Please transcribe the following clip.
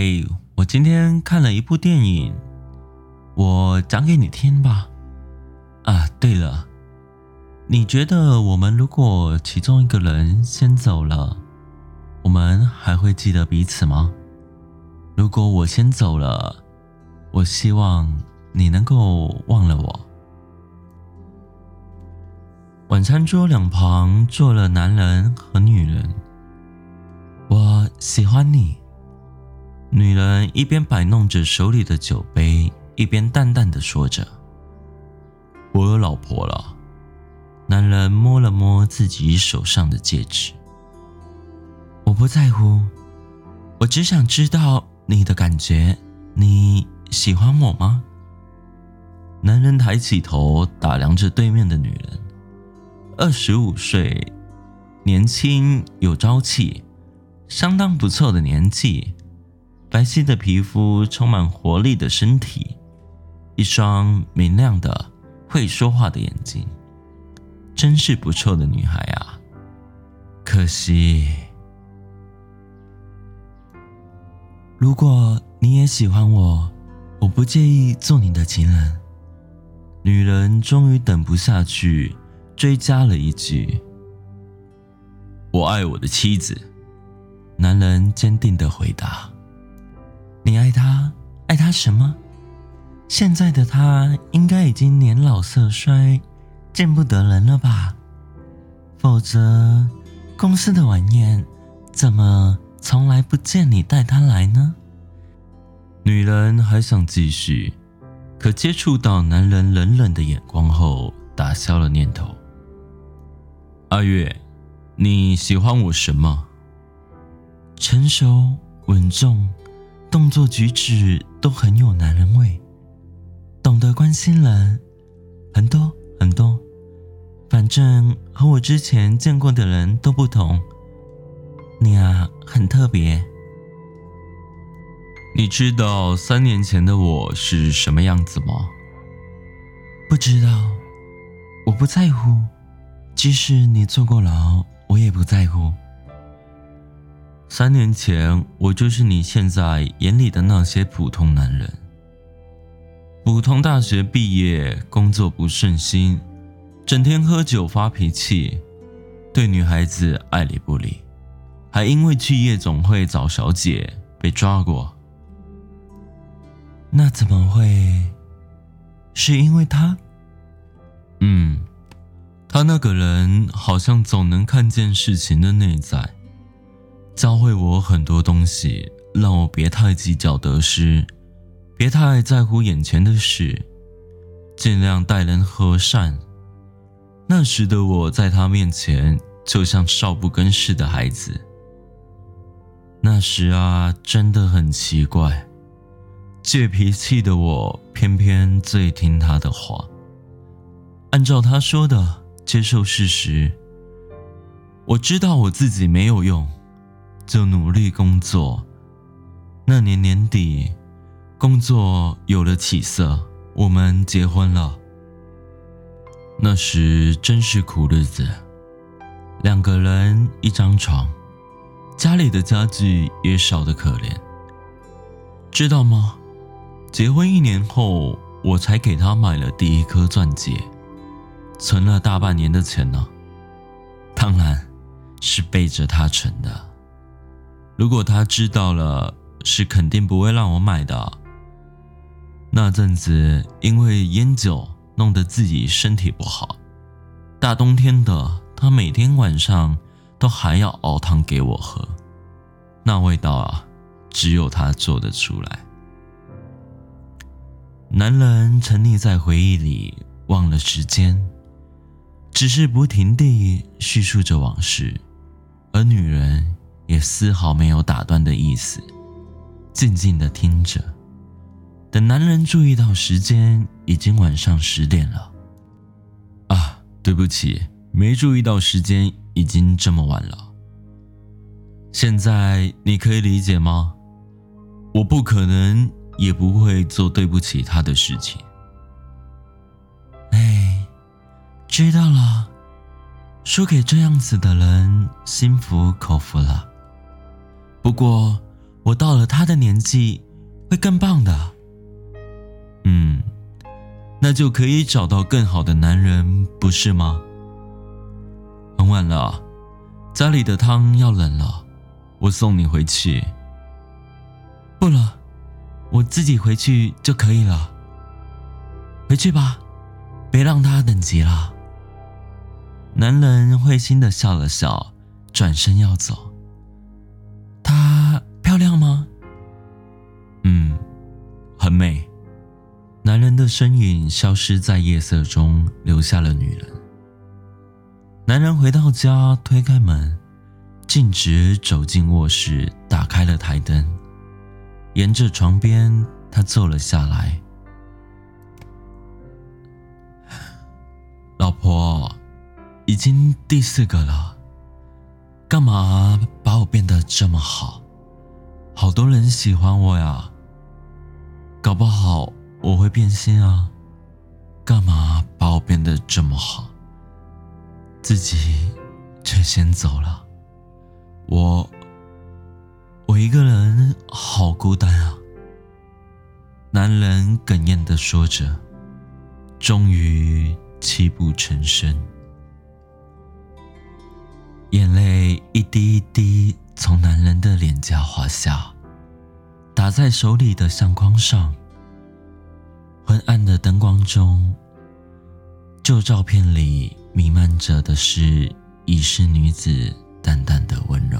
嘿，我今天看了一部电影，我讲给你听吧。啊，对了，你觉得我们如果其中一个人先走了，我们还会记得彼此吗？如果我先走了，我希望你能够忘了我。晚餐桌两旁坐了男人和女人。我喜欢你。女人一边摆弄着手里的酒杯，一边淡淡的说着：“我有老婆了。”男人摸了摸自己手上的戒指。我不在乎，我只想知道你的感觉。你喜欢我吗？男人抬起头打量着对面的女人，二十五岁，年轻有朝气，相当不错的年纪。白皙的皮肤，充满活力的身体，一双明亮的、会说话的眼睛，真是不错的女孩啊！可惜，如果你也喜欢我，我不介意做你的情人。女人终于等不下去，追加了一句：“我爱我的妻子。”男人坚定的回答。你爱他，爱他什么？现在的他应该已经年老色衰，见不得人了吧？否则，公司的晚宴怎么从来不见你带他来呢？女人还想继续，可接触到男人冷冷的眼光后，打消了念头。阿月，你喜欢我什么？成熟稳重。动作举止都很有男人味，懂得关心人，很多很多。反正和我之前见过的人都不同，你啊很特别。你知道三年前的我是什么样子吗？不知道，我不在乎。即使你坐过牢，我也不在乎。三年前，我就是你现在眼里的那些普通男人。普通大学毕业，工作不顺心，整天喝酒发脾气，对女孩子爱理不理，还因为去夜总会找小姐被抓过。那怎么会？是因为他？嗯，他那个人好像总能看见事情的内在。教会我很多东西，让我别太计较得失，别太在乎眼前的事，尽量待人和善。那时的我在他面前就像少不更事的孩子。那时啊，真的很奇怪，倔脾气的我偏偏最听他的话，按照他说的接受事实。我知道我自己没有用。就努力工作。那年年底，工作有了起色，我们结婚了。那时真是苦日子，两个人一张床，家里的家具也少得可怜。知道吗？结婚一年后，我才给他买了第一颗钻戒，存了大半年的钱呢。当然是背着他存的。如果他知道了，是肯定不会让我买的。那阵子因为烟酒弄得自己身体不好，大冬天的，他每天晚上都还要熬汤给我喝，那味道啊，只有他做得出来。男人沉溺在回忆里，忘了时间，只是不停地叙述着往事，而女人。也丝毫没有打断的意思，静静的听着。等男人注意到时间已经晚上十点了，啊，对不起，没注意到时间已经这么晚了。现在你可以理解吗？我不可能，也不会做对不起他的事情。哎，知道了，输给这样子的人，心服口服了。不过，我到了他的年纪会更棒的。嗯，那就可以找到更好的男人，不是吗？很晚了，家里的汤要冷了，我送你回去。不了，我自己回去就可以了。回去吧，别让他等急了。男人会心的笑了笑，转身要走。的身影消失在夜色中，留下了女人。男人回到家，推开门，径直走进卧室，打开了台灯。沿着床边，他坐了下来。老婆，已经第四个了，干嘛把我变得这么好？好多人喜欢我呀，搞不好我会变心啊！干嘛把我变得这么好？自己却先走了，我我一个人好孤单啊！男人哽咽的说着，终于泣不成声，眼泪一滴一滴从男人的脸颊滑下，打在手里的相框上。昏暗的灯光中，旧照片里。弥漫着的是已逝女子淡淡的温柔。